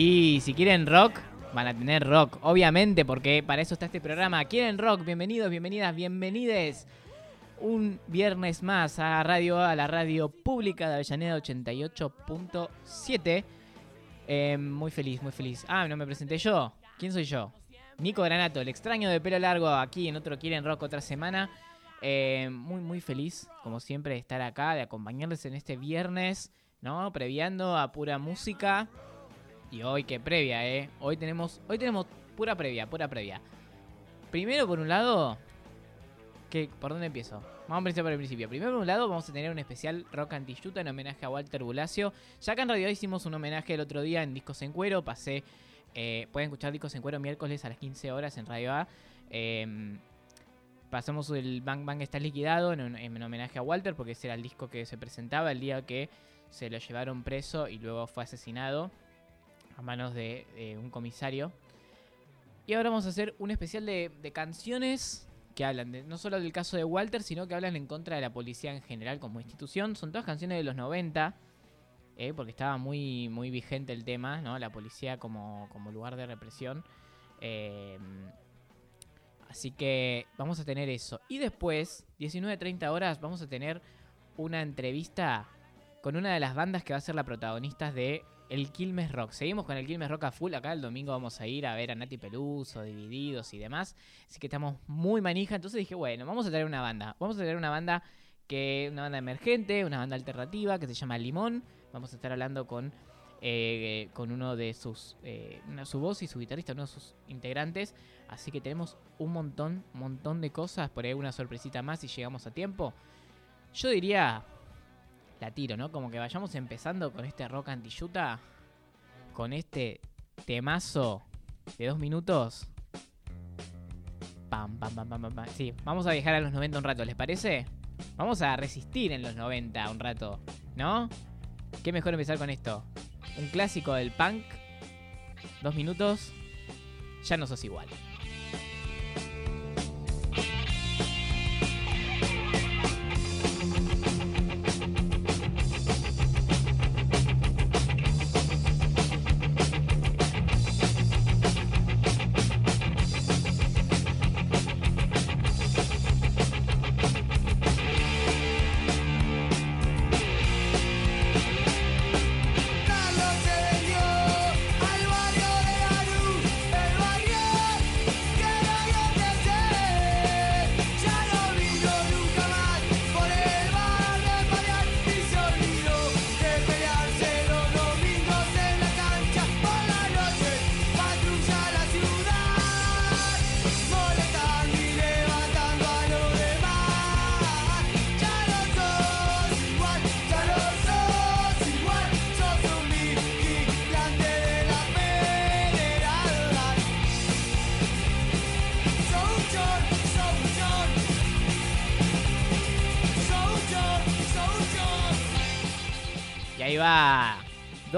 Y si quieren rock, van a tener rock, obviamente, porque para eso está este programa. ¿Quieren rock? Bienvenidos, bienvenidas, bienvenides. Un viernes más a radio, a la radio pública de Avellaneda 88.7. Eh, muy feliz, muy feliz. Ah, no me presenté yo. ¿Quién soy yo? Nico Granato, el extraño de pelo largo, aquí en otro Quieren Rock otra semana. Eh, muy, muy feliz, como siempre, de estar acá, de acompañarles en este viernes, ¿no? Previando a pura música. Y hoy que previa, ¿eh? Hoy tenemos, hoy tenemos pura previa, pura previa. Primero, por un lado, que, ¿por dónde empiezo? Vamos a empezar por el principio. Primero, por un lado, vamos a tener un especial Rock Antiyuta en homenaje a Walter Bulacio. Ya acá en realidad hicimos un homenaje el otro día en Discos en Cuero. Pasé, eh, pueden escuchar Discos en Cuero miércoles a las 15 horas en Radio A. Eh, pasamos el Bang Bang está liquidado en, en homenaje a Walter porque ese era el disco que se presentaba el día que se lo llevaron preso y luego fue asesinado a manos de, un comisario. Y ahora vamos a hacer un especial de, de canciones que hablan de, no solo del caso de Walter, sino que hablan en contra de la policía en general como institución. Son todas canciones de los 90, eh, porque estaba muy, muy vigente el tema, ¿no? La policía como, como lugar de represión. Eh, así que vamos a tener eso. Y después, 19.30 horas, vamos a tener una entrevista con una de las bandas que va a ser la protagonista de el Quilmes Rock. Seguimos con el Quilmes Rock a full. Acá el domingo vamos a ir a ver a Nati Peluso, Divididos y demás. Así que estamos muy manija. Entonces dije, bueno, vamos a traer una banda. Vamos a traer una banda que una banda emergente, una banda alternativa que se llama Limón. Vamos a estar hablando con, eh, con uno de sus, eh, su voz y su guitarrista, uno de sus integrantes. Así que tenemos un montón, montón de cosas. Por ahí una sorpresita más si llegamos a tiempo. Yo diría la tiro, ¿no? Como que vayamos empezando con este rock antiyuta, con este temazo de dos minutos. Pam, pam, pam, pam, pam. Sí, vamos a viajar a los 90 un rato, ¿les parece? Vamos a resistir en los 90 un rato, ¿no? Qué mejor empezar con esto. Un clásico del punk. Dos minutos. Ya no sos igual.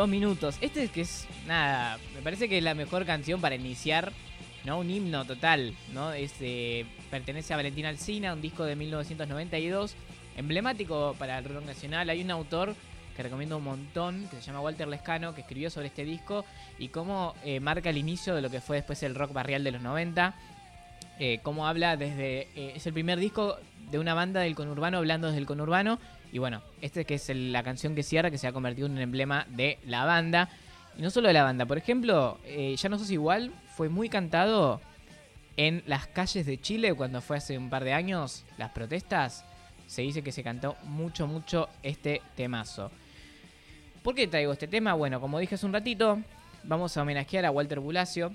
Dos minutos. Este es que es. Nada. Me parece que es la mejor canción para iniciar. ¿No? Un himno total. ¿No? Es, eh, pertenece a Valentina Alcina, un disco de 1992. Emblemático para el rock nacional. Hay un autor que recomiendo un montón, que se llama Walter Lescano, que escribió sobre este disco y cómo eh, marca el inicio de lo que fue después el rock barrial de los 90. Eh, cómo habla desde. eh, es el primer disco de una banda del conurbano hablando desde el conurbano. Y bueno, este que es la canción que cierra, que se ha convertido en un emblema de la banda. Y no solo de la banda, por ejemplo, eh, Ya no sos igual, fue muy cantado en las calles de Chile cuando fue hace un par de años las protestas. Se dice que se cantó mucho, mucho este temazo. ¿Por qué traigo este tema? Bueno, como dije hace un ratito, vamos a homenajear a Walter Bulacio.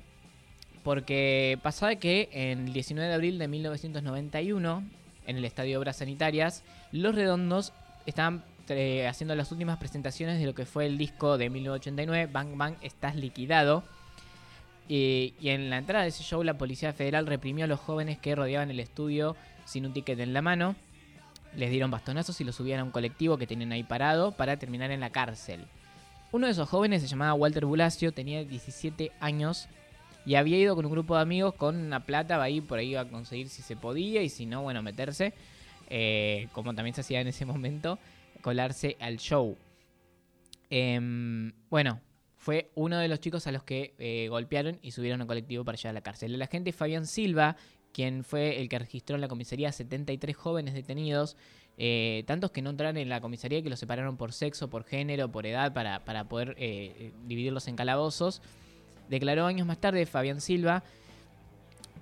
Porque pasaba que en el 19 de abril de 1991, en el Estadio Obras Sanitarias, los redondos estaban tre- haciendo las últimas presentaciones de lo que fue el disco de 1989, Bang Bang, Estás Liquidado. Y, y en la entrada de ese show, la Policía Federal reprimió a los jóvenes que rodeaban el estudio sin un ticket en la mano. Les dieron bastonazos y los subían a un colectivo que tenían ahí parado para terminar en la cárcel. Uno de esos jóvenes se llamaba Walter Bulacio, tenía 17 años y había ido con un grupo de amigos con una plata, ahí por ahí a conseguir si se podía y si no, bueno, meterse, eh, como también se hacía en ese momento, colarse al show. Em, bueno, fue uno de los chicos a los que eh, golpearon y subieron a colectivo para llevar a la cárcel. El agente Fabián Silva, quien fue el que registró en la comisaría 73 jóvenes detenidos, eh, tantos que no entraron en la comisaría que los separaron por sexo, por género, por edad, para, para poder dividirlos en calabozos. Declaró años más tarde Fabián Silva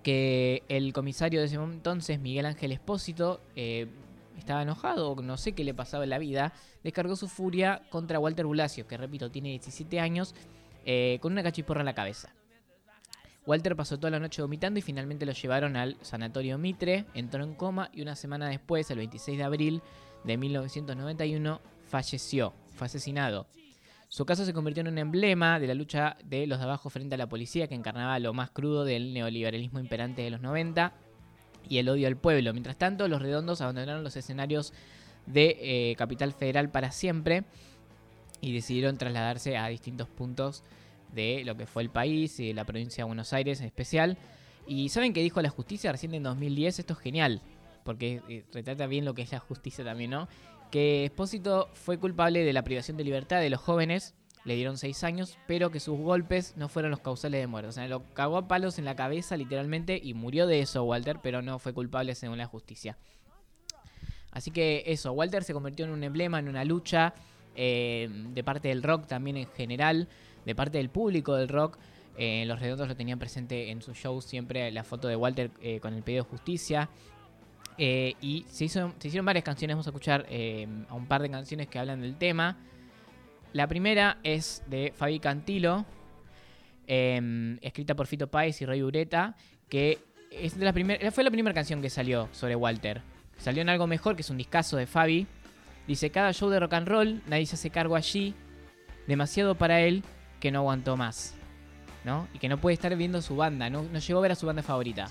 que el comisario de ese entonces, Miguel Ángel Espósito, eh, estaba enojado, no sé qué le pasaba en la vida, descargó su furia contra Walter Bulacio, que repito, tiene 17 años, eh, con una cachiporra en la cabeza. Walter pasó toda la noche vomitando y finalmente lo llevaron al sanatorio Mitre, entró en coma y una semana después, el 26 de abril de 1991, falleció, fue asesinado. Su caso se convirtió en un emblema de la lucha de los de abajo frente a la policía que encarnaba lo más crudo del neoliberalismo imperante de los 90 y el odio al pueblo. Mientras tanto, los redondos abandonaron los escenarios de eh, Capital Federal para siempre y decidieron trasladarse a distintos puntos de lo que fue el país y de la provincia de Buenos Aires en especial. Y ¿saben qué dijo la justicia recién en 2010? Esto es genial, porque eh, retrata bien lo que es la justicia también, ¿no? Que Espósito fue culpable de la privación de libertad de los jóvenes, le dieron seis años, pero que sus golpes no fueron los causales de muerte. O sea, lo cagó a palos en la cabeza literalmente y murió de eso Walter, pero no fue culpable según la justicia. Así que eso, Walter se convirtió en un emblema, en una lucha eh, de parte del rock también en general, de parte del público del rock. Eh, los redondos lo tenían presente en sus shows siempre la foto de Walter eh, con el pedido de justicia. Eh, y se, hicieron varias canciones, vamos a escuchar eh, a un par de canciones que hablan del tema. La primera es de Fabi Cantilo, eh, escrita por Fito Páez y Roy Ureta, que es de la primer- fue la primera canción que salió sobre Walter. Salió en algo mejor, que es un discazo de Fabi. Dice, cada show de rock and roll, nadie se hace cargo allí, demasiado para él que no aguantó más. ¿No? Y que no puede estar viendo su banda, no, no llegó a ver a su banda favorita.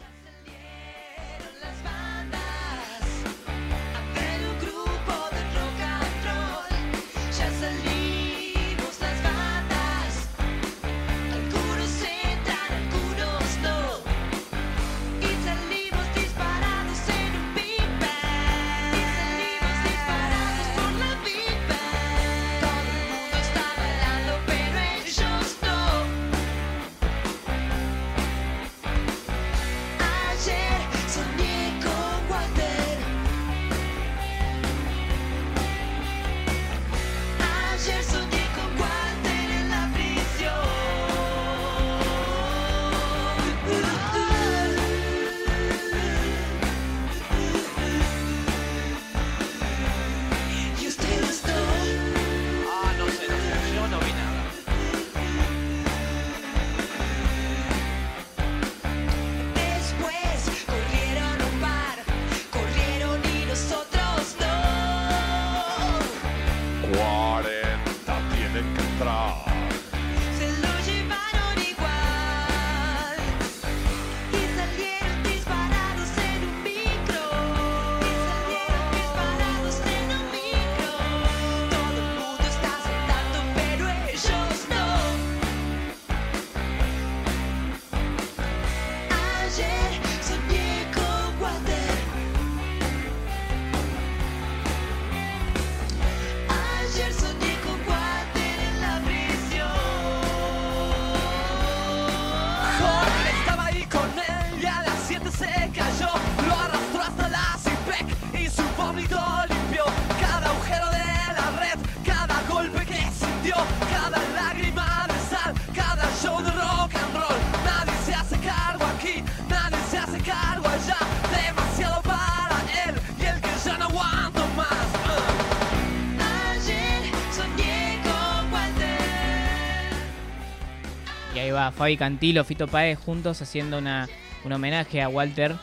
Fabi Cantilo, Fito Páez juntos haciendo una, un homenaje a Walter.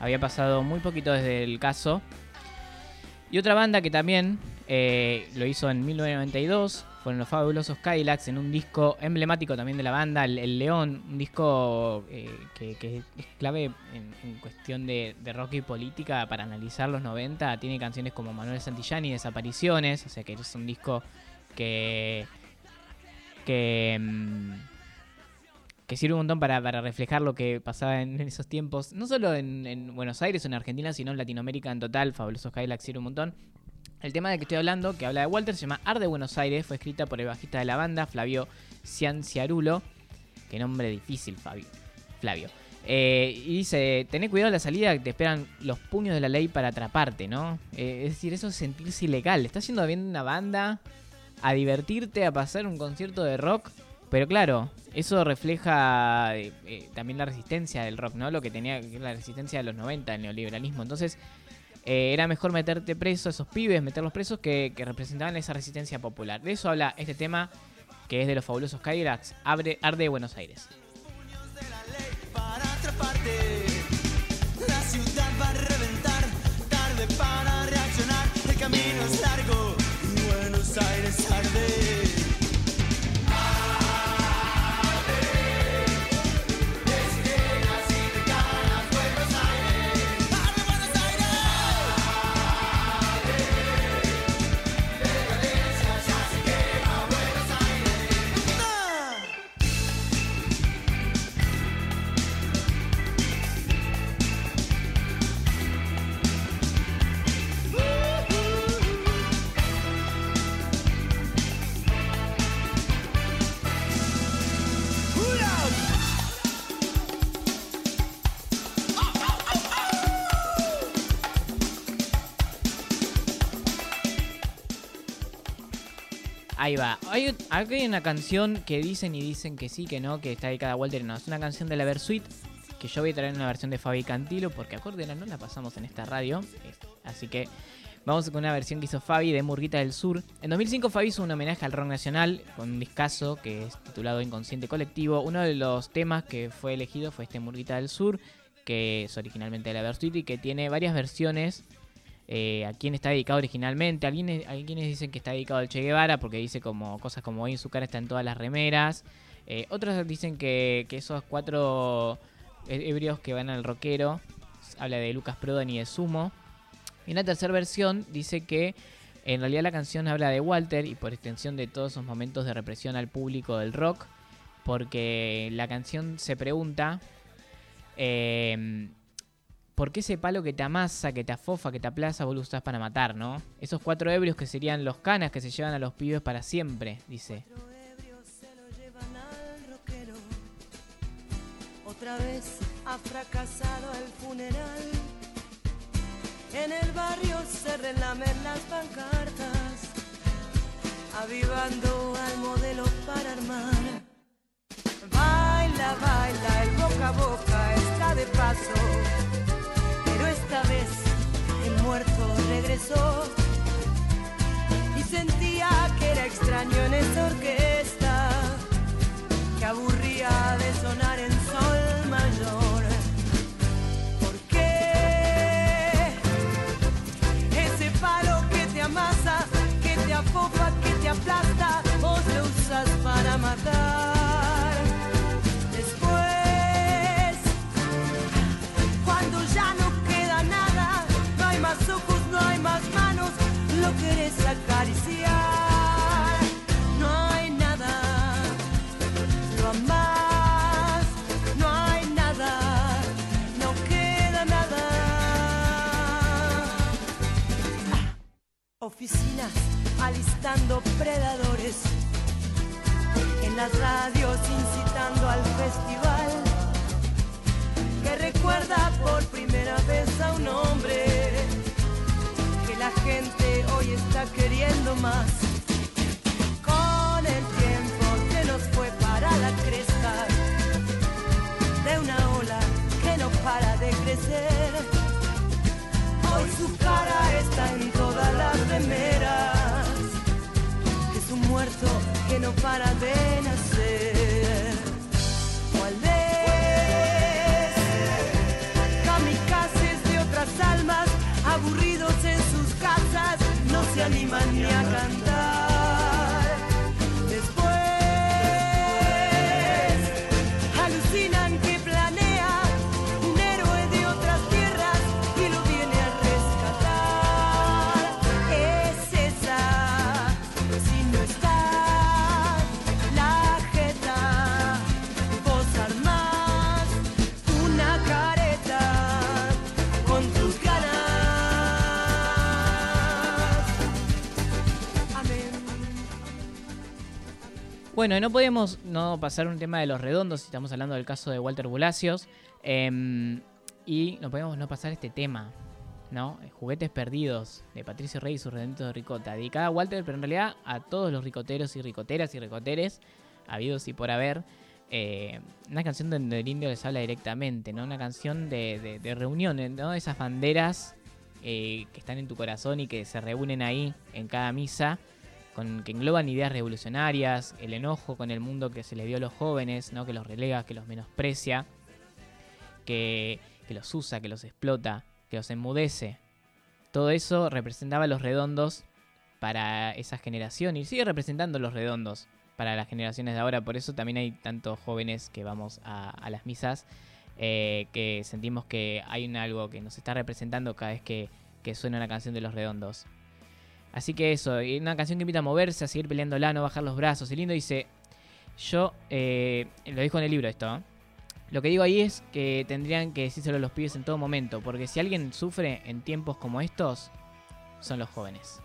Había pasado muy poquito desde el caso. Y otra banda que también eh, lo hizo en 1992 fueron los fabulosos Cadillacs en un disco emblemático también de la banda, El, León, un disco eh, que, es clave en, cuestión de, de rock y política para analizar los 90. Tiene canciones como Manuel Santillán y Desapariciones, o sea que es un disco que... que mm, que sirve un montón para, para reflejar lo que pasaba en, en esos tiempos, no solo en, en Buenos Aires o en Argentina, sino en Latinoamérica en total. Fabulosos Cadillacs sirve un montón. El tema del que estoy hablando, que habla de Walter, se llama Arde Buenos Aires, fue escrita por el bajista de la banda, Flavio Cianciarulo. Qué nombre difícil, Fabio. Flavio. Eh, y dice, tené cuidado a la salida te esperan los puños de la ley para atraparte, ¿no? Eh, es decir, eso es sentirse ilegal. Estás yendo bien una banda a divertirte, a pasar un concierto de rock. Pero claro, eso refleja eh, eh, también la resistencia del rock, ¿no? Lo que tenía la resistencia de los 90, el neoliberalismo. Entonces, eh, era mejor meterte preso a esos pibes, meterlos presos, que, que representaban esa resistencia popular. De eso habla este tema, que es de los fabulosos Cadillacs, Abre, Arde Buenos Aires. Ahí va. Hay, acá hay una canción que dicen y dicen que sí, que no, que está dedicada a Walter. No, es una canción de la Versuit que yo voy a traer una versión de Fabi Cantilo porque acuérdenla, no la pasamos en esta radio. Así que vamos con una versión que hizo Fabi de Murguita del Sur. En 2005 Fabi hizo un homenaje al rock nacional con un discazo que es titulado Inconsciente Colectivo. Uno de los temas que fue elegido fue este Murguita del Sur, que es originalmente de la Versuit y que tiene varias versiones eh, a quién está dedicado originalmente. Alguien, quienes dicen que está dedicado al Che Guevara porque dice como cosas como hoy en su cara está en todas las remeras. Eh, otros dicen que, esos cuatro ebrios que van al rockero habla de Lucas Prodan y de Sumo. Y en la tercera versión dice que en realidad la canción habla de Walter y por extensión de todos esos momentos de represión al público del rock. Porque la canción se pregunta eh, ¿Por qué ese palo que te amasa, que te afofa, que te aplaza, vos lo usás para matar, no? Esos cuatro ebrios que serían los canas que se llevan a los pibes para siempre, dice. Otra vez ha fracasado el funeral. En el barrio se relamen las pancartas, avivando al modelo para armar. Baila, baila, el boca a boca está de paso, esta vez el muerto regresó Oficinas alistando predadores, en las radios incitando al festival. Que recuerda por primera vez a un hombre la gente hoy está queriendo más. Con el tiempo se nos fue para la cresta de una ola que no para de crecer. Hoy su cara está en todas las remeras. Es un muerto que no para de nacer. Kamikazes de otras almas, aburridos megalomaniaca Bueno, no podemos no pasar un tema de los redondos, estamos hablando del caso de Walter Bulacios. em, y no podemos no pasar este tema, ¿no? Juguetes perdidos de Patricio Rey y sus redonditos de ricota. Dedicada a Walter, pero en realidad a todos los ricoteros y ricoteras y ricoteres, habidos y por haber. Eh, una canción donde el indio les habla directamente, ¿no? Una canción de, de, de reunión, ¿no? Esas banderas eh, que están en tu corazón y que se reúnen ahí en cada misa, con, que engloban ideas revolucionarias, el enojo con el mundo que se le dio a los jóvenes, ¿no? que los relega, que los menosprecia, que, que los usa, que los explota, que los enmudece. Todo eso representaba los redondos para esa generación y sigue representando los redondos para las generaciones de ahora. Por eso también hay tantos jóvenes que vamos a, a las misas eh, que sentimos que hay un algo que nos está representando cada vez que, que suena una canción de los redondos. Así que eso, y una canción que invita a moverse, a seguir peleándola, no bajar los brazos. Y lindo dice, yo, eh, lo dijo en el libro esto, ¿no? Lo que digo ahí es que tendrían que decírselo a los pibes en todo momento, porque si alguien sufre en tiempos como estos, son los jóvenes.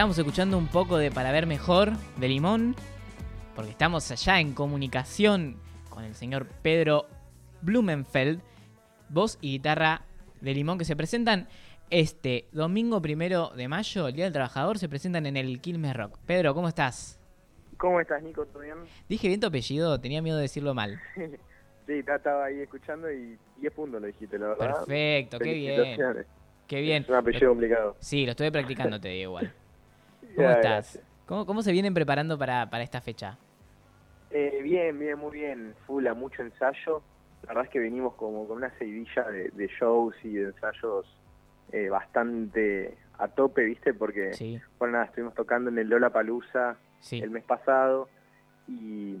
Estábamos escuchando un poco de Para ver mejor de Limón, porque estamos allá en comunicación con el señor Pedro Blumenfeld, voz y guitarra de Limón que se presentan este domingo primero de mayo, el Día del Trabajador, se presentan en el Quilmes Rock. Pedro, ¿cómo estás? ¿Cómo estás, Nico? ¿Todo bien? Dije bien tu apellido, tenía miedo de decirlo mal. Sí, ta- estaba ahí escuchando y 10 puntos lo dijiste, la verdad. Perfecto, qué bien. Qué bien. Es un apellido complicado. Sí, lo estuve practicando, te digo igual. ¿Cómo estás? ¿Cómo, cómo se vienen preparando para, para esta fecha? Eh, bien, bien, muy bien. Full a mucho ensayo. La verdad es que venimos como con una seguidilla de, de shows y de ensayos eh, bastante a tope, ¿viste? Porque, Sí, bueno, nada, estuvimos tocando en el Lola Palusa sí. el mes pasado y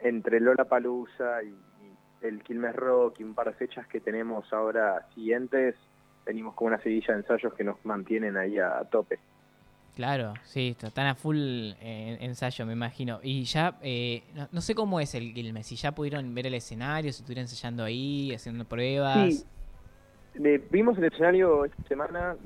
entre Lola Palusa y, y el Quilmes Rock y un par de fechas que tenemos ahora siguientes, venimos con una seguidilla de ensayos que nos mantienen ahí a, a tope. Claro, sí, están a full eh, ensayo, me imagino. Y ya, eh, no, no sé cómo es el Quilmes, si ya pudieron ver el escenario, si estuvieron ensayando ahí, haciendo pruebas. Sí, vimos el escenario esta semana,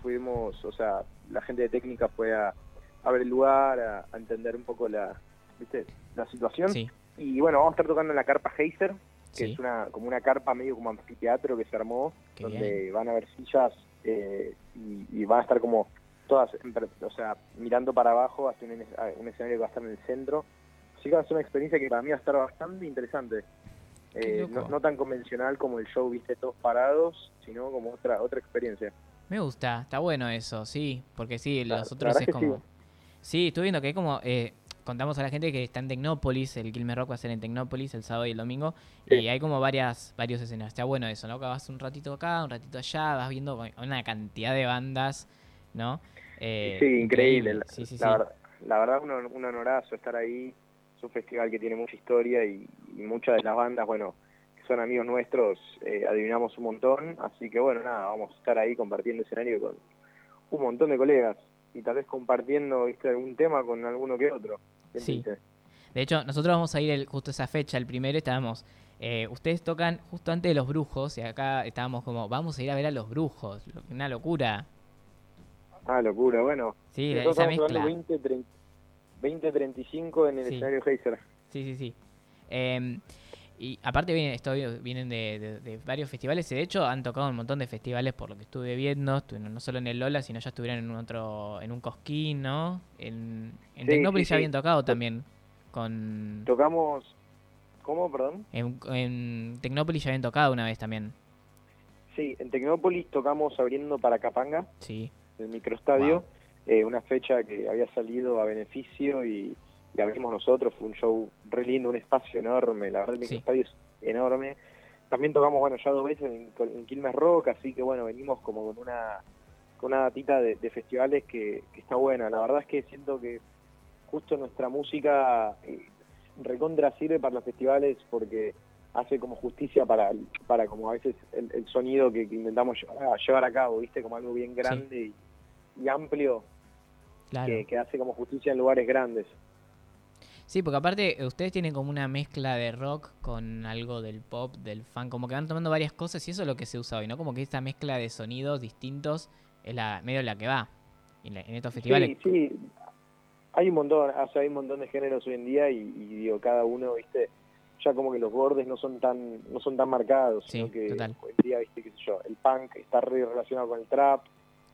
fuimos, o sea, la gente de técnica fue a, a ver el lugar, a, a entender un poco la, ¿viste? la situación. Sí, Y bueno, vamos a estar tocando en la carpa Heiser, que sí, es una como una carpa medio como anfiteatro que se armó, Qué donde van a haber sillas eh, y, y van a estar como todas, o sea, mirando para abajo hacia un, escenario que va a estar en el centro. Así que va a ser una experiencia que para mí va a estar bastante interesante. Eh, no, no tan convencional como el show, viste, todos parados, sino como otra otra experiencia. me gusta, está bueno eso, sí, porque sí, los la otros es que sí. como... Sí, estoy viendo que hay como... eh, contamos a la gente que está en Tecnópolis, el Quilmes Rock va a ser en Tecnópolis el sábado y el domingo, Sí. y hay como varias varios escenarios. Está bueno eso, ¿no? Que vas un ratito acá, un ratito allá, vas viendo una cantidad de bandas, ¿no? Eh, sí, increíble. La, Sí, sí, sí. la verdad, la verdad un, un honorazo estar ahí. Es un festival que tiene mucha historia y, y muchas de las bandas, bueno, que son amigos nuestros, eh, adivinamos un montón. Así que bueno, nada, vamos a estar ahí compartiendo escenario con un montón de colegas y tal vez compartiendo ¿viste, algún tema con alguno que otro. ¿Quién Sí. dice? De hecho, nosotros vamos a ir el, justo esa fecha, el primero, estábamos... eh, ustedes tocan justo antes de los brujos y acá estábamos como, vamos a ir a ver a los brujos. Una locura. Ah, locura, bueno. Sí, Nosotros esa estamos mezcla. jugando 20, 30, 20-35 en el Sí. escenario Heiser. Sí, sí, sí. Em, y aparte vienen, esto, vienen de, de- de varios festivales. De hecho, han tocado un montón de festivales por lo que estuve viendo. Estuvieron no solo en el Lola, sino ya estuvieron en un otro, en un Cosquín, ¿no? En, en Sí, Tecnópolis sí, ya habían tocado también. Con Tocamos... ¿Cómo, perdón? en, en Tecnópolis ya habían tocado una vez también. Sí, en Tecnópolis tocamos abriendo para Capanga. Sí. El microestadio, Wow. eh, una fecha que había salido a beneficio y, y abrimos nosotros, fue un show re lindo, un espacio enorme, la verdad el Sí. microestadio es enorme. También tocamos, bueno, ya dos veces en, en Quilmes Rock, así que bueno, venimos como con una con una datita de, de festivales que, que está buena. La verdad es que siento que justo nuestra música eh, recontra sirve para los festivales porque hace como justicia para, para como a veces el, el sonido que, que intentamos llevar a, llevar a cabo, ¿viste? Como algo bien grande y, y amplio Claro. que, que hace como justicia en lugares grandes. Sí, porque aparte eh, ustedes tienen como una mezcla de rock con algo del pop, del funk, como que van tomando varias cosas y eso es lo que se usa hoy, ¿no? Como que esta mezcla de sonidos distintos es la medio la que va en, la- en estos festivales. Sí, sí. Hay un montón, o sea, hay un montón de géneros hoy en día y, y digo, cada uno, viste, ya como que los bordes no son tan no son tan marcados, Sí, sino que total. hoy en día, viste, qué sé yo, el punk está re relacionado con el trap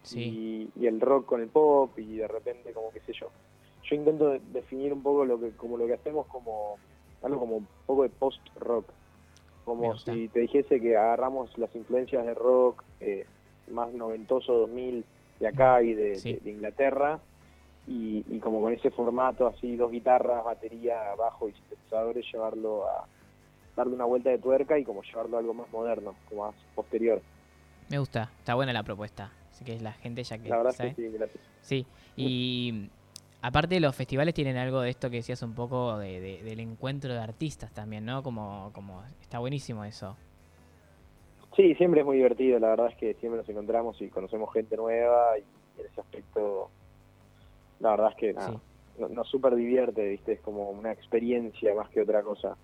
Sí, y, y el rock con el pop y de repente como qué sé yo. Yo intento de- definir un poco lo que como lo que hacemos como algo como un poco de post rock. Como si te dijese que agarramos las influencias de rock eh, más noventoso 2000 de acá y de, Sí. de- de Inglaterra y, y como con ese formato así dos guitarras, batería, bajo y sintetizadores llevarlo a darle una vuelta de tuerca y como llevarlo a algo más moderno, como más posterior. me gusta, está buena la propuesta. Así que la gente ya que La verdad sabe. es que sí, gracias. Sí, y aparte los festivales tienen algo de esto que decías un poco de, de- del encuentro de artistas también, ¿no? Como, como está buenísimo eso. Sí, siempre es muy divertido, la verdad es que siempre nos encontramos y conocemos gente nueva y en ese aspecto, la verdad es que nada, Sí. no- nos súper divierte, ¿viste? Es como una experiencia más que otra cosa.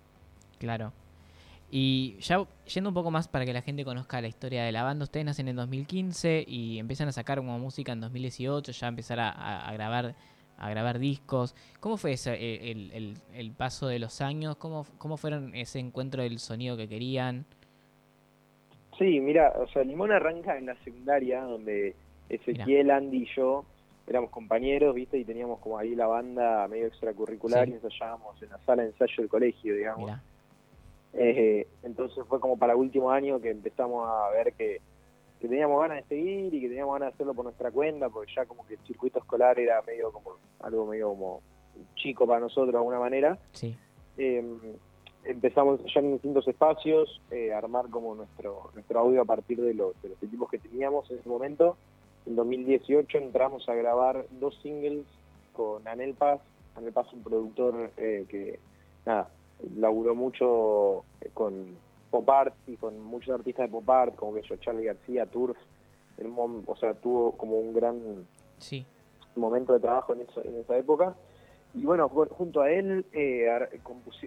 Claro. Y ya yendo un poco más para que la gente conozca la historia de la banda, ustedes nacen en 2015 y empiezan a sacar como música en 2018, ya empezar a, a- a grabar a grabar discos. ¿Cómo fue ese, eh, el, el- el paso de los años? ¿Cómo, ¿Cómo fueron ese encuentro del sonido que querían? Sí, mira, o sea, Limón arranca en la secundaria, donde Ezequiel, Andy y yo éramos compañeros, ¿viste? Y teníamos como ahí la banda medio extracurricular Sí. y ensayábamos en la sala de ensayo del colegio, digamos. Eh, entonces fue como para último año que empezamos a ver que, que teníamos ganas de seguir y que teníamos ganas de hacerlo por nuestra cuenta, porque ya como que el circuito escolar era medio como algo medio como chico para nosotros de alguna manera. sí, Eh, empezamos ya en distintos espacios, eh, a armar como nuestro nuestro audio a partir de los, de los equipos que teníamos en ese momento. En 2018 entramos a grabar dos singles con Anel Paz. Anel Paz, un productor eh, que, nada, laburó mucho eh, con pop art y con muchos artistas de pop art, como que yo, Charlie García, Turf. Un mom- o sea, tuvo como un gran sí, momento de trabajo en, eso- en esa época. Y bueno, ju- junto a él, eh,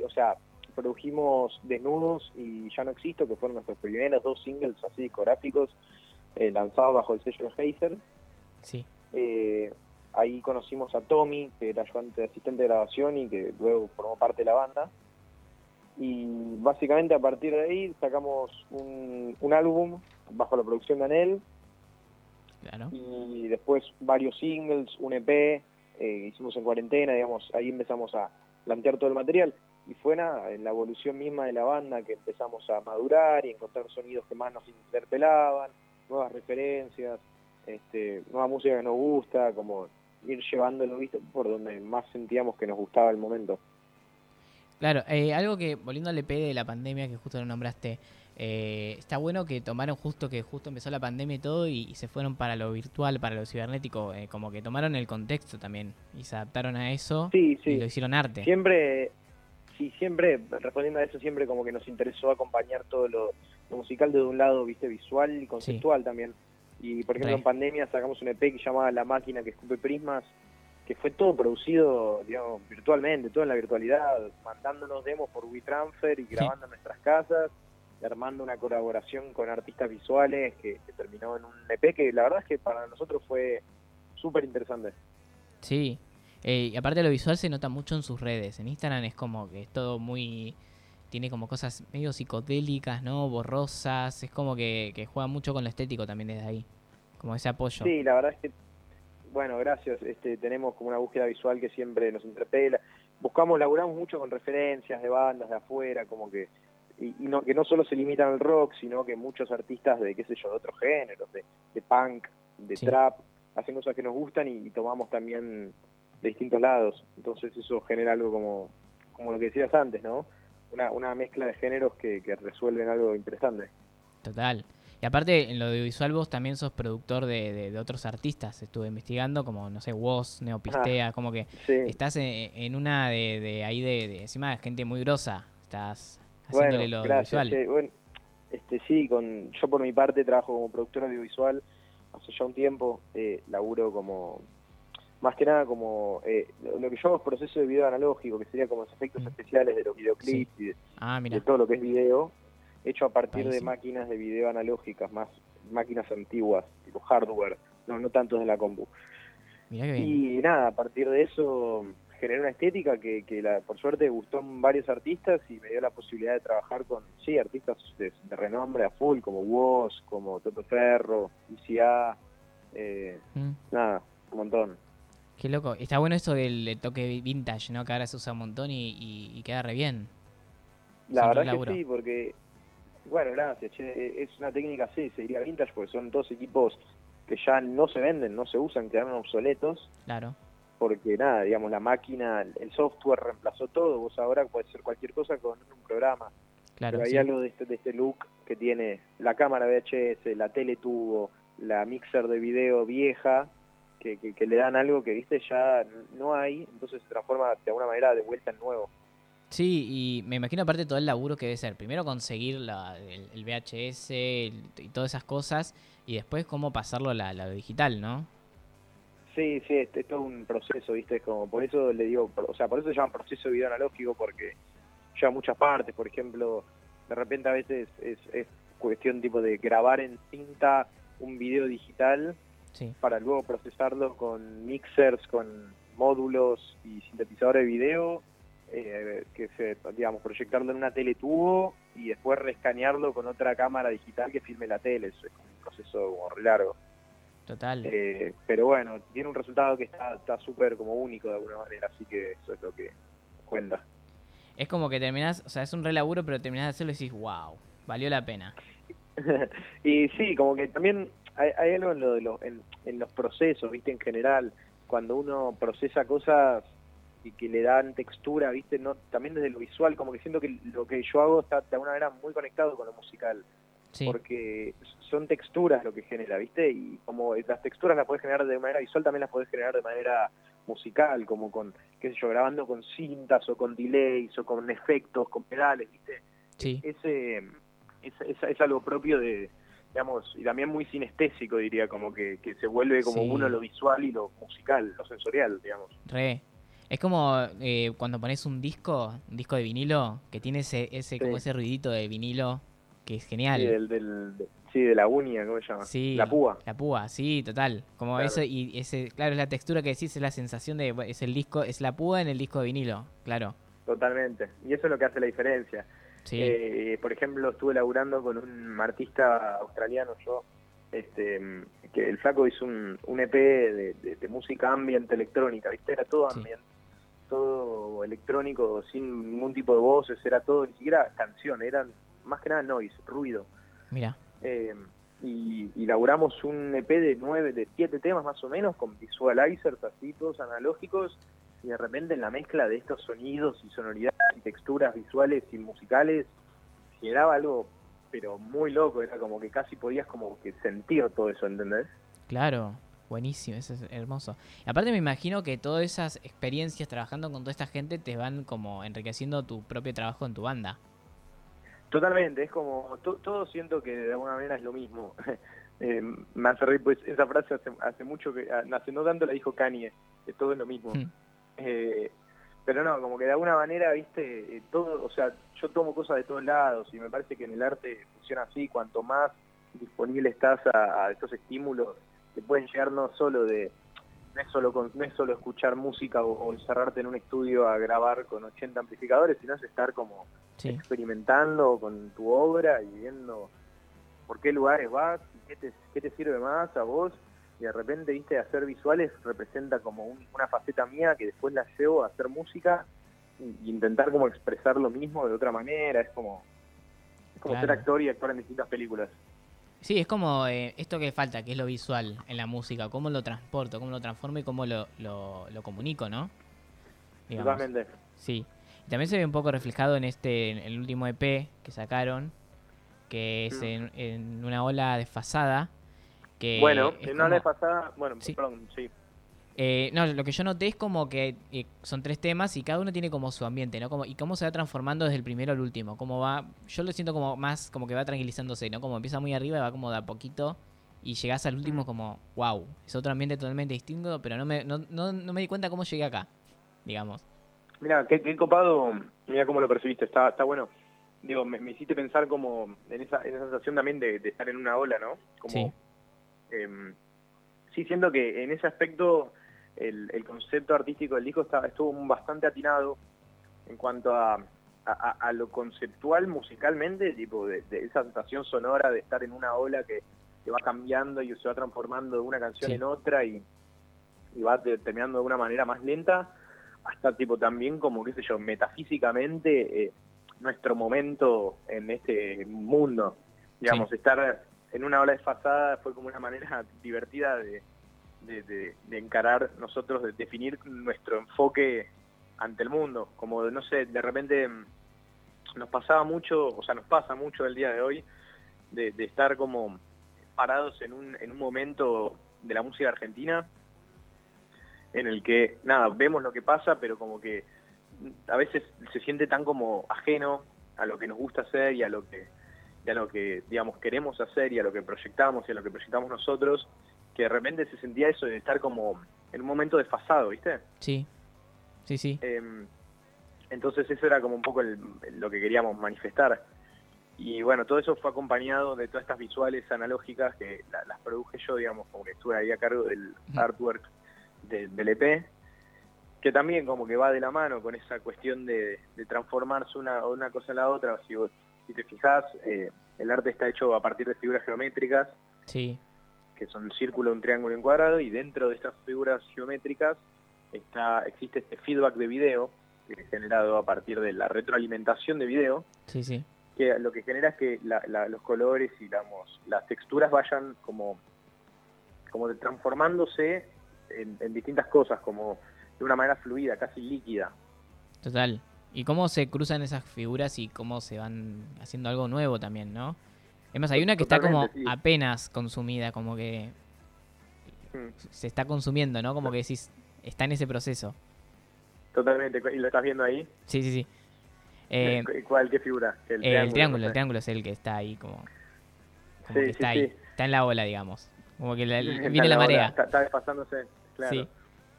o sea, produjimos Desnudos y Ya no existo, que fueron nuestros primeros dos singles así discográficos eh, lanzados bajo el sello de Heiser. sí. Eh, ahí conocimos a Tommy, que era ayudante de asistente de grabación y que luego formó parte de la banda. Y básicamente a partir de ahí sacamos un, un álbum bajo la producción de Anel, Claro. y después varios singles, un EP, eh, hicimos en cuarentena, digamos, ahí empezamos a plantear todo el material y fue nada, en la evolución misma de la banda que empezamos a madurar y encontrar sonidos que más nos interpelaban, nuevas referencias, este, nueva música que nos gusta, como ir llevándolo ¿viste? por donde más sentíamos que nos gustaba el momento. Claro, eh, algo que, volviendo al EP de la pandemia que justo lo nombraste, eh, está bueno que tomaron justo que justo empezó la pandemia y todo y, y se fueron para lo virtual, para lo cibernético, eh, como que tomaron el contexto también y se adaptaron a eso Sí, sí. y lo hicieron arte. Siempre, sí, siempre, respondiendo a eso, siempre como que nos interesó acompañar todo lo, lo musical desde un lado, viste, visual y conceptual también. Y por ejemplo, en pandemia sacamos un EP que llamaba La Máquina que escupe prismas, que fue todo producido, digamos, virtualmente, todo en la virtualidad, mandándonos demos por WeTransfer y grabando en nuestras casas, armando una colaboración con artistas visuales que, que terminó en un EP que la verdad es que para nosotros fue súper interesante. Sí, eh, y aparte lo visual se nota mucho en sus redes. En Instagram es como que es todo muy... Tiene como cosas medio psicodélicas, ¿no? Borrosas. Es como que, que juega mucho con lo estético también desde ahí. Como ese apoyo. Sí, la verdad es que, bueno, gracias. Este, tenemos como una búsqueda visual que siempre nos interpela. Buscamos, laburamos mucho con referencias de bandas de afuera, como que y, y no que no solo se limitan al rock, sino que muchos artistas de, qué sé yo, de otros géneros, de, de punk, de Sí. trap, hacen cosas que nos gustan y, y tomamos también de distintos lados. Entonces eso genera algo como, como lo que decías antes, ¿no? Una, una mezcla de géneros que, que resuelven algo interesante. Total. Y aparte, en lo audiovisual vos también sos productor de, de- de otros artistas. Estuve investigando, como, no sé, Woz, Neopistea, como que Sí. estás en, en una de, de ahí de, encima de gente muy grosa. Estás Bueno, haciéndole lo gracias. audiovisual. Bueno, este, sí, con, yo por mi parte trabajo como productor audiovisual hace ya un tiempo. Eh, laburo como, más que nada como, eh, lo, que yo hago es proceso de video analógico, que sería como los efectos Mm. especiales de los videoclips y de, Ah, de todo lo que es video, hecho a partir de máquinas de video analógicas, más máquinas antiguas, tipo hardware, no, no tanto de la compu. Mirá que bien. Y nada, a partir de eso generé una estética que, que la, por suerte gustó en varios artistas y me dio la posibilidad de trabajar con, sí, artistas de, de renombre a full, como Woz, como Toto Ferro, ICA, eh, Mm, nada, un montón. Qué loco. Está bueno eso del, toque vintage, ¿no? Que ahora se usa un montón y, y- y queda re bien. La Sin verdad laburo. que sí, porque, bueno, gracias, che, es una técnica, sí, se diría vintage, porque son dos equipos que ya no se venden, no se usan, quedaron obsoletos, Claro. porque nada, digamos, la máquina, el software reemplazó todo, vos ahora puedes hacer cualquier cosa con un programa. Claro. Pero hay sí. algo de este, de este look que tiene la cámara VHS, la tele tubo, la mixer de video vieja, que, que, que le dan algo que, viste, ya no hay, entonces se transforma de alguna manera de vuelta en nuevo. Sí, y me imagino aparte todo el laburo que debe ser. Primero conseguir la- el, el VHS el- y todas esas cosas, y después cómo pasarlo a la, la digital, ¿no? Sí, sí, es, es todo un proceso, viste, es como, por eso le digo, o sea, por eso se llama proceso de video analógico, porque lleva muchas partes, por ejemplo, de repente a veces es, es cuestión tipo de grabar en cinta un video digital Sí. para luego procesarlo con mixers, con módulos y sintetizadores de video, eh, que se, digamos, proyectarlo en una teletubo y después rescanearlo con otra cámara digital que filme la tele. Eso es un proceso como re largo. Total. Eh, pero bueno, tiene un resultado que está está súper como único de alguna manera, así que eso es lo que cuenta. Es como que terminás, o sea, es un re laburo, pero terminás de hacerlo y decís, wow, valió la pena. y sí, como que también hay, hay algo en, lo de los, en, en los procesos, viste, en general, cuando uno procesa cosas y que le dan textura, viste, no también desde lo visual, como que siento que lo que yo hago está de alguna manera muy conectado con lo musical, Sí, porque son texturas lo que genera, viste, y como las texturas las puedes generar de manera visual, también las puedes generar de manera musical, como con, qué sé yo, grabando con cintas o con delays o con efectos, con pedales, viste, sí, ese es, es, es algo propio de digamos y también muy sinestésico diría como que, que se vuelve como Sí. uno lo visual y lo musical lo sensorial digamos re. Es como eh, cuando pones un disco, un disco de vinilo, que tiene ese, ese, como ese ruidito de vinilo, que es genial. sí, del, del- de, sí de la uña cómo se llama Sí, la púa La púa, sí, total. Como Claro. eso, y ese, claro, es la textura que decís, es la sensación de, es el disco, es la púa en el disco de vinilo, claro. totalmente y eso es lo que hace la diferencia Sí, Eh, por ejemplo estuve laburando con un artista australiano yo este que el flaco hizo un, un EP de, de- de música ambient electrónica viste era todo Sí. ambient todo electrónico sin ningún tipo de voces era todo ni siquiera canción eran más que nada noise ruido. Mira, Eh, y, y laburamos un EP de nueve de siete temas más o menos con visualizers así todos analógicos y de repente en la mezcla de estos sonidos y sonoridades y texturas visuales y musicales generaba algo pero muy loco era como que casi podías como que sentir todo eso ¿entendés? claro, buenísimo, eso es hermoso. Y aparte me imagino que todas esas experiencias trabajando con toda esta gente te van como enriqueciendo tu propio trabajo en tu banda. Totalmente, es como, to- todo siento que de alguna manera es lo mismo. Eh, me hace reír, pues esa frase hace, hace mucho que, ah, hace no tanto la dijo Kanye, que todo es lo mismo. Hmm. Eh, pero no, como que de alguna manera, viste, eh, todo, o sea, yo tomo cosas de todos lados y me parece que en el arte funciona así, cuanto más disponible estás a, a estos estímulos que pueden llegar no solo de, no es solo, con- no es solo escuchar música o, o encerrarte en un estudio a grabar con 80 amplificadores, sino es estar como Sí, experimentando con tu obra y viendo por qué lugares vas, y qué te, qué te sirve más a vos, y de repente, viste, hacer visuales representa como un- una faceta mía que después la llevo a hacer música y, y intentar como expresar lo mismo de otra manera, es como, es como ser actor y actuar en distintas películas. sí, es como eh, esto que falta, que es lo visual en la música, cómo lo transporto, cómo lo transformo y cómo lo, lo, lo comunico, ¿no? Digamos. Totalmente. Sí. Y también se ve un poco reflejado en este, en el último EP que sacaron, que es Mm. en, en una ola desfasada. Que bueno, una vez como- pasada, bueno, Sí. perdón, sí. eh, no, lo que yo noté es como que eh, son tres temas y cada uno tiene como su ambiente, ¿no? Como, y cómo se va transformando desde el primero al último. Cómo va, yo lo siento como más, como que va tranquilizándose, ¿no? Como empieza muy arriba y va como de a poquito. Y llegás al último como, wow, es otro ambiente totalmente distinto, pero no me, no, no, no me di cuenta cómo llegué acá, digamos. Mira, qué, qué copado, mira cómo lo percibiste, está, está bueno. Digo, me, me hiciste pensar como en esa, en esa sensación también de, de estar en una ola, ¿no? Como, Sí. Em, sí, siento que en ese aspecto el, el concepto artístico del disco está, estuvo bastante atinado en cuanto a, a, lo conceptual musicalmente, tipo de, de esa sensación sonora de estar en una ola que, que va cambiando y se va transformando de una canción Sí. en otra y, y va te- terminando de una manera más lenta, hasta tipo también como, qué sé yo, metafísicamente eh, nuestro momento en este mundo. Digamos, estar en una ola desfasada fue como una manera divertida de, de, encarar nosotros, de definir nuestro enfoque ante el mundo. Como, no sé, de repente mm, nos pasaba mucho, o sea, nos pasa mucho el día de hoy, de, de estar como parados en un, en un momento de la música argentina en el que, nada, vemos lo que pasa, pero como que mm, a veces se siente tan como ajeno a lo que nos gusta hacer y a lo que, y a lo que digamos, queremos hacer y a lo que proyectamos y a lo que proyectamos nosotros, que de repente se sentía eso de estar como en un momento desfasado, ¿viste? Sí, sí, sí. Eh, entonces eso era como un poco el- lo que queríamos manifestar. Y bueno, todo eso fue acompañado de todas estas visuales analógicas que la- las produje yo, digamos, como que estuve ahí a cargo del artwork de- del EP, que también como que va de la mano con esa cuestión de, de transformarse una, una cosa en la otra. Si, vos- si te fijas, eh, el arte está hecho a partir de figuras geométricas, Sí, que son un círculo, un triángulo y un cuadrado, y dentro de estas figuras geométricas está existe este feedback de video, que es generado a partir de la retroalimentación de video, sí, sí. que lo que genera es que la- la- los colores y digamos, las texturas vayan como, como de- transformándose en, en distintas cosas, como de una manera fluida, casi líquida. Total. Y cómo se cruzan esas figuras y cómo se van haciendo algo nuevo también, ¿no? Es más, hay una que está como sí. apenas consumida, como que Mm, se está consumiendo, ¿no? Como que decís, está en ese proceso. Totalmente. ¿Y lo estás viendo ahí? Sí, sí, sí. Eh, ¿Cu- ¿Cuál? ¿Qué figura? el, triángulo, el triángulo es el que está ahí como, como Sí, que sí, está ahí, está en la ola, digamos. Como que la- viene en la marea. Está, está desfasándose, claro. Sí.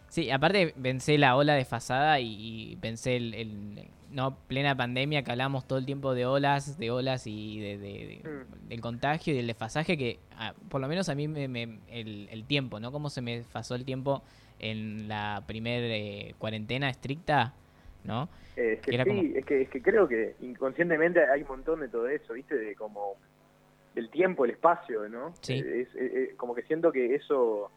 Sí, aparte pensé la ola desfasada y, y pensé el, el- no plena pandemia que hablamos todo el tiempo de olas, de olas y de, de- de- Mm. del contagio y del desfasaje que ah, por lo menos a mí me, me- el, el tiempo, ¿no? Cómo se me pasó el tiempo en la primer cuarentena estricta, ¿no? Eh, es que Que era sí, como- es, que, es que creo que inconscientemente hay un montón de todo eso, ¿viste? De como del tiempo, el espacio, ¿no? Sí. Eh, es- es- es como que siento que eso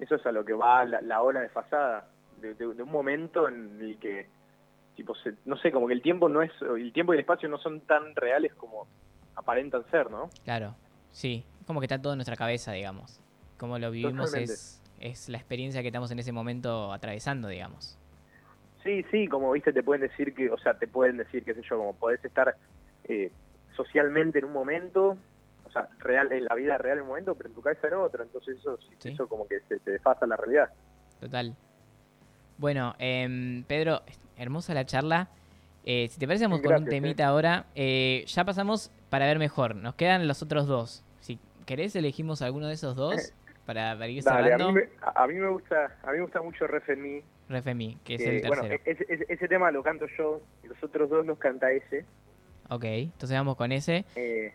eso es a lo que va la, la ola desfasada, de, de- de un momento en el que, tipo, se- no sé, como que el tiempo no es, el tiempo y el espacio no son tan reales como aparentan ser, ¿no? Claro, sí, como que está todo en nuestra cabeza, digamos. Como lo vivimos es, es la experiencia que estamos en ese momento atravesando, digamos. Sí, sí, como viste, te pueden decir que, o sea, te pueden decir, qué sé yo, como podés estar eh, socialmente en un momento, o sea, real en la vida real en un momento, pero en tu cabeza en otro, entonces eso, Sí. eso como que se, se desfasa la realidad. Total. Bueno, em, Pedro, hermosa la charla. Eh, si te parece, vamos con un Gracias, temita ahora. Eh, ya pasamos para ver mejor. Nos quedan los otros dos. Si querés, elegimos alguno de esos dos para, para ir Dale, a cerrando. mí, me, a, a mí me gusta, a mí me gusta mucho Ref en mí, que es el bueno, tercero. ese, ese- ese tema lo canto yo, y los otros dos los canta ese. Ok, entonces vamos con ese. Eh,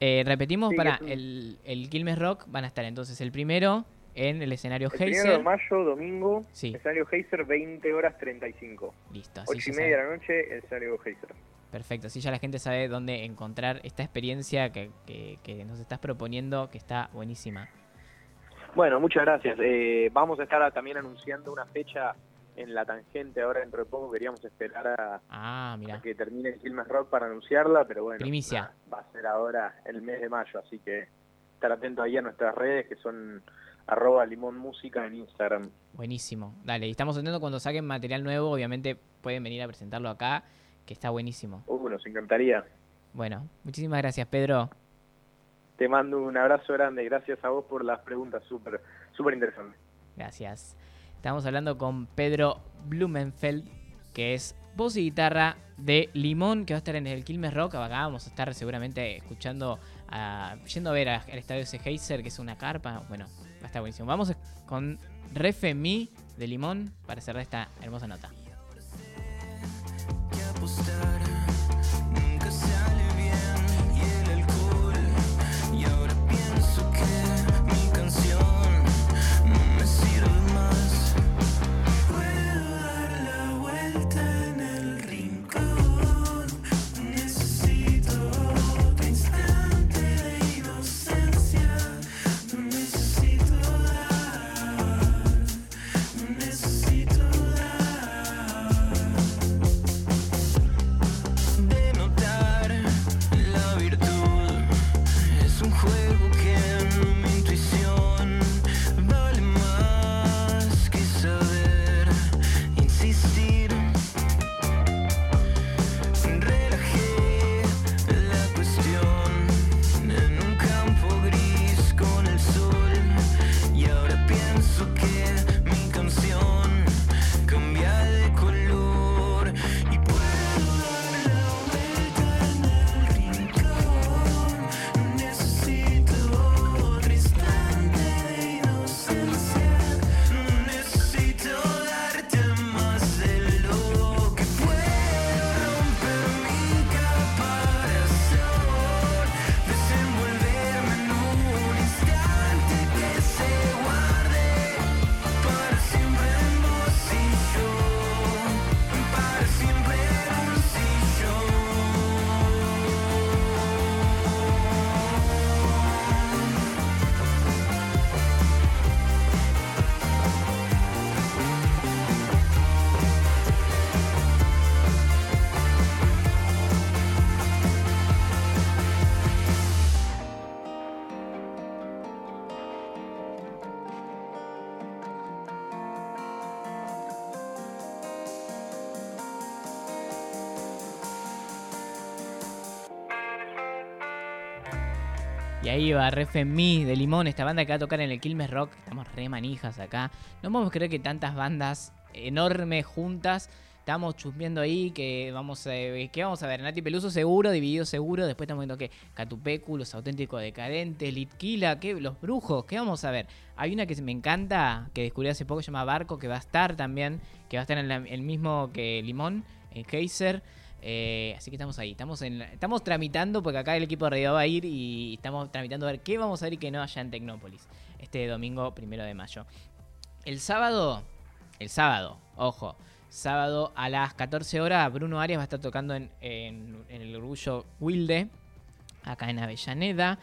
Eh, repetimos Sí, para un- el, el Quilmes Rock. Van a estar entonces el primero en el escenario el primero de Heiser. mayo, domingo, Sí. escenario Heiser, 20 horas 35. Listo, así 8 ya y media de la noche, el escenario Heiser. Perfecto, así ya la gente sabe dónde encontrar esta experiencia que, que- que nos estás proponiendo, que está buenísima. Bueno, muchas gracias. Eh, vamos a estar también anunciando una fecha en la tangente ahora dentro de poco. Queríamos esperar a, Ah, a que termine el Quilmes Rock para anunciarla, pero bueno, Primicia. va a ser ahora el mes de mayo, así que estar atento ahí a nuestras redes que son arroba limón música en Instagram. Buenísimo. Dale, y estamos atentos cuando saquen material nuevo, obviamente pueden venir a presentarlo acá, que está buenísimo. Uh, nos encantaría. Bueno, muchísimas gracias, Pedro. Te mando un abrazo grande, gracias a vos por las preguntas súper súper interesantes. Gracias. Estamos hablando con Pedro Blumenfeld, que es voz y guitarra de Limón, que va a estar en el Quilmes Rock. Acá vamos a estar seguramente escuchando, a- yendo a ver al estadio Seheiser, que es una carpa. Bueno, va a estar buenísimo. Vamos con Refemi de Limón para cerrar esta hermosa nota. Ahí va Refemi de Limón, esta banda que va a tocar en el Quilmes Rock. Estamos re manijas acá. No podemos creer que tantas bandas enormes juntas. Estamos chusmeando ahí que vamos a, que vamos a ver. Nati Peluso seguro, Dividido seguro. Después estamos viendo que Catupecu, Los Auténticos Decadentes, Litquila, que Los Brujos. ¿Qué vamos a ver? Hay una que me encanta, que descubrí hace poco, se llama Barco, que va a estar también. Que va a estar en la- el mismo que Limón, en Geyser. Eh, así que estamos ahí, estamos estamos tramitando porque acá el equipo de radio va a ir y estamos tramitando a ver qué vamos a ver y qué no allá en Tecnópolis este domingo primero de mayo. El sábado, el sábado, ojo, sábado a las 14 horas Bruno Arias va a estar tocando en, el Orgullo Wilde, acá en Avellaneda.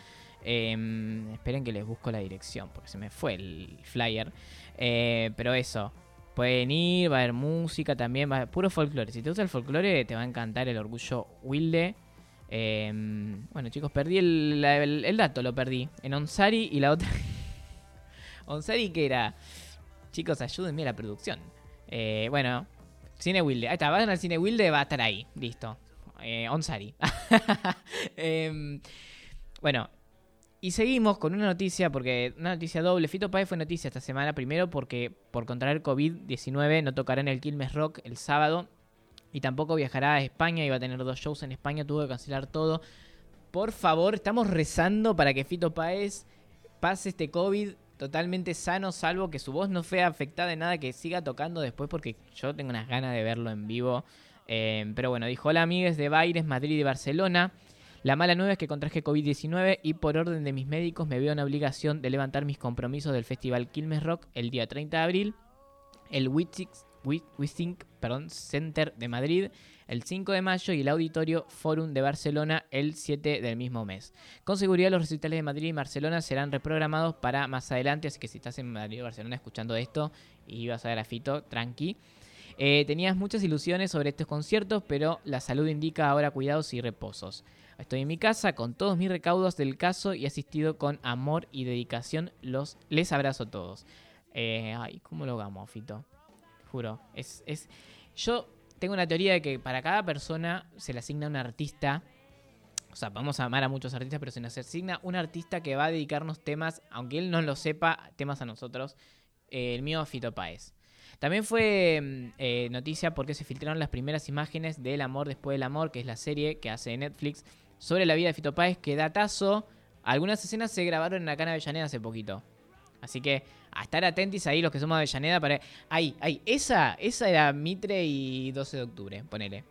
Eh, esperen que les busco la dirección porque se me fue el flyer. Eh, pero eso, Pueden ir, va a haber música también, va a haber puro folclore. Si te gusta el folclore, te va a encantar el orgullo Wilde. Eh, bueno, chicos, perdí el, el- el dato, lo perdí. En Onsari y la otra. Onsari que era. Chicos, ayúdenme a la producción. Eh, bueno, Cine Wilde. Ahí está, vayan al Cine Wilde, va a estar ahí. Listo. Eh, Onsari. Em, bueno, y seguimos con una noticia, porque una noticia doble. Fito Páez fue noticia esta semana, primero porque por contraer COVID-19 no tocará en el Quilmes Rock el sábado y tampoco viajará a España, iba a tener dos shows en España, tuvo que cancelar todo. Por favor, estamos rezando para que Fito Páez pase este COVID totalmente sano, salvo que su voz no fue afectada de nada, que siga tocando después, porque yo tengo unas ganas de verlo en vivo. Eh, pero bueno, dijo, hola amigues de Baires, Madrid y Barcelona. La mala nueva es que contraje COVID-19 y por orden de mis médicos me veo en obligación de levantar mis compromisos del Festival Quilmes Rock el día 30 de abril, el Witsix- Wi- Wisink perdón, Center de Madrid el 5 de mayo y el Auditorio Forum de Barcelona el 7 del mismo mes. Con seguridad los recitales de Madrid y Barcelona serán reprogramados para más adelante, así que si estás en Madrid o Barcelona escuchando esto y vas a ver a Fito, tranqui. Eh, tenías muchas ilusiones sobre estos conciertos, pero la salud indica ahora cuidados y reposos. Estoy en mi casa con todos mis recaudos del caso y asistido con amor y dedicación. Los, les abrazo a todos. Eh, ay, ¿cómo lo amo, Fito? Juro. Es, es, yo tengo una teoría de que para cada persona se le asigna un artista. O sea, vamos a amar a muchos artistas, pero se nos asigna un artista que va a dedicarnos temas, aunque él no lo sepa, temas a nosotros. Eh, el mío, Fito Páez. También fue mm, eh, noticia porque se filtraron las primeras imágenes del Amor Después del Amor, que es la serie que hace Netflix sobre la vida de Fito Páez, que datazo. Algunas escenas se grabaron en la Cana Avellaneda hace poquito. Así que a estar atentos ahí los que somos de Avellaneda para... Ahí, ahí, esa, esa era Mitre y 12 de octubre, ponele.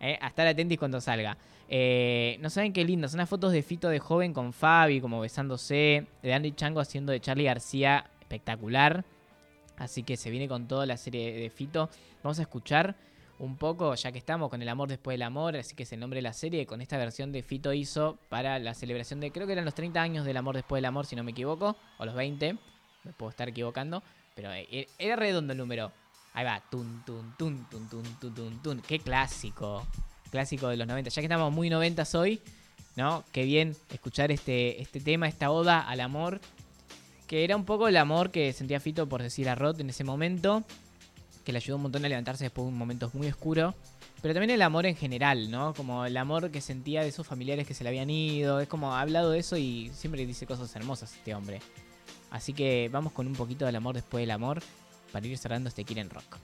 Eh, a estar atentos cuando salga. Eh, no saben qué lindo, son las fotos de Fito de joven con Fabi, como besándose, de Andy Chango haciendo de Charlie García, espectacular. Así que se viene con toda la serie de Fito. Vamos a escuchar un poco, ya que estamos con El amor después del amor, así que es el nombre de la serie, con esta versión de Fito hizo para la celebración de, creo que eran los 30 años del amor después del amor, si no me equivoco, o los 20, me puedo estar equivocando, pero eh, era redondo el número. Ahí va, tun, tun, tun, tun, tun, tun, tun, tun. Qué clásico, clásico de los 90, ya que estamos muy 90 hoy, ¿no? Qué bien escuchar este, este tema, esta oda al amor que era un poco el amor que sentía Fito por decir a Rod en ese momento, que le ayudó un montón a levantarse después de un momento muy oscuro, pero también el amor en general, ¿no? Como el amor que sentía de esos familiares que se le habían ido, es como ha hablado de eso y siempre dice cosas hermosas este hombre. Así que vamos con un poquito del amor después del amor para ir cerrando este Kiren Rock.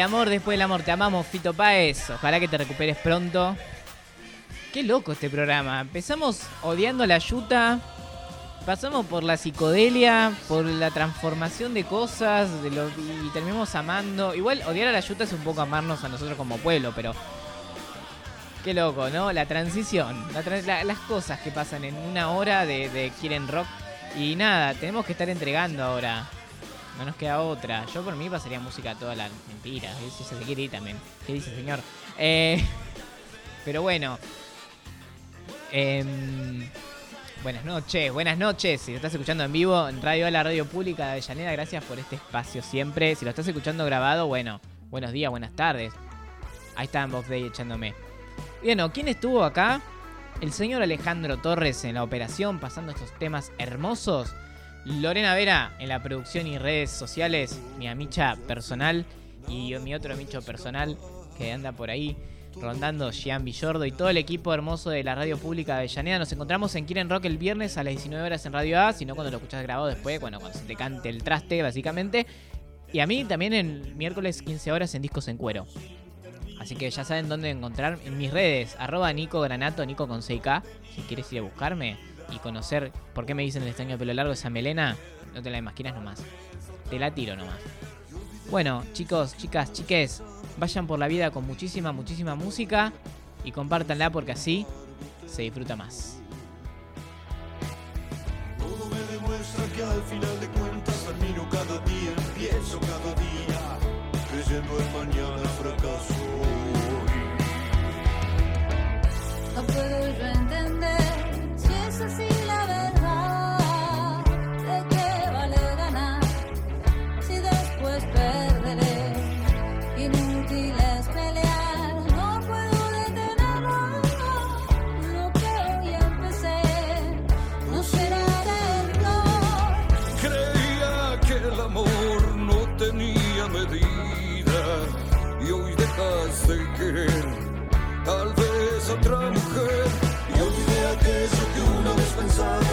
El amor después del amor. Te amamos, Fito Páez. Ojalá que te recuperes pronto. Qué loco este programa. Empezamos odiando la yuta. Pasamos por la psicodelia, por la transformación de cosas y terminamos amando. Igual odiar a la yuta es un poco amarnos a nosotros como pueblo, pero qué loco, ¿no? La transición, la tra- la- las cosas que pasan en una hora de, de Quieren Rock. Y nada, tenemos que estar entregando ahora. No nos queda otra. Yo por mí pasaría música toda la mentira. Si se quiere ir también. ¿Qué dice señor? Eh, pero bueno. Em, buenas noches, buenas noches. Si lo estás escuchando en vivo en Radio La Radio Pública de Avellaneda, gracias por este espacio siempre. Si lo estás escuchando grabado, bueno, buenos días, buenas tardes. Ahí está Box Day echándome. Bueno, ¿quién estuvo acá? El señor Alejandro Torres en la operación, pasando estos temas hermosos. Lorena Vera en la producción y redes sociales, mi amicha personal y mi otro amicho personal que anda por ahí rondando Gian Villordo y todo el equipo hermoso de la radio pública de Avellaneda. Nos encontramos en Quieren Rock el viernes a las 19 horas en Radio A, si no cuando lo escuchás grabado después, bueno, cuando se te cante el traste, básicamente. Y a mí también en miércoles 15 horas en Discos en Cuero. Así que ya saben dónde encontrar en mis redes, arroba Nico Granato, Nico con 6K, si quieres ir a buscarme y conocer por qué me dicen el extraño de pelo largo esa melena, no te la imaginas nomás. Te la tiro nomás. Bueno, chicos, chicas, chiques, vayan por la vida con muchísima, muchísima música y compártanla porque así se disfruta más. Todo me demuestra que al final de cuentas admiro cada día, empiezo cada día, creyendo en mañana fracaso entender si querer tal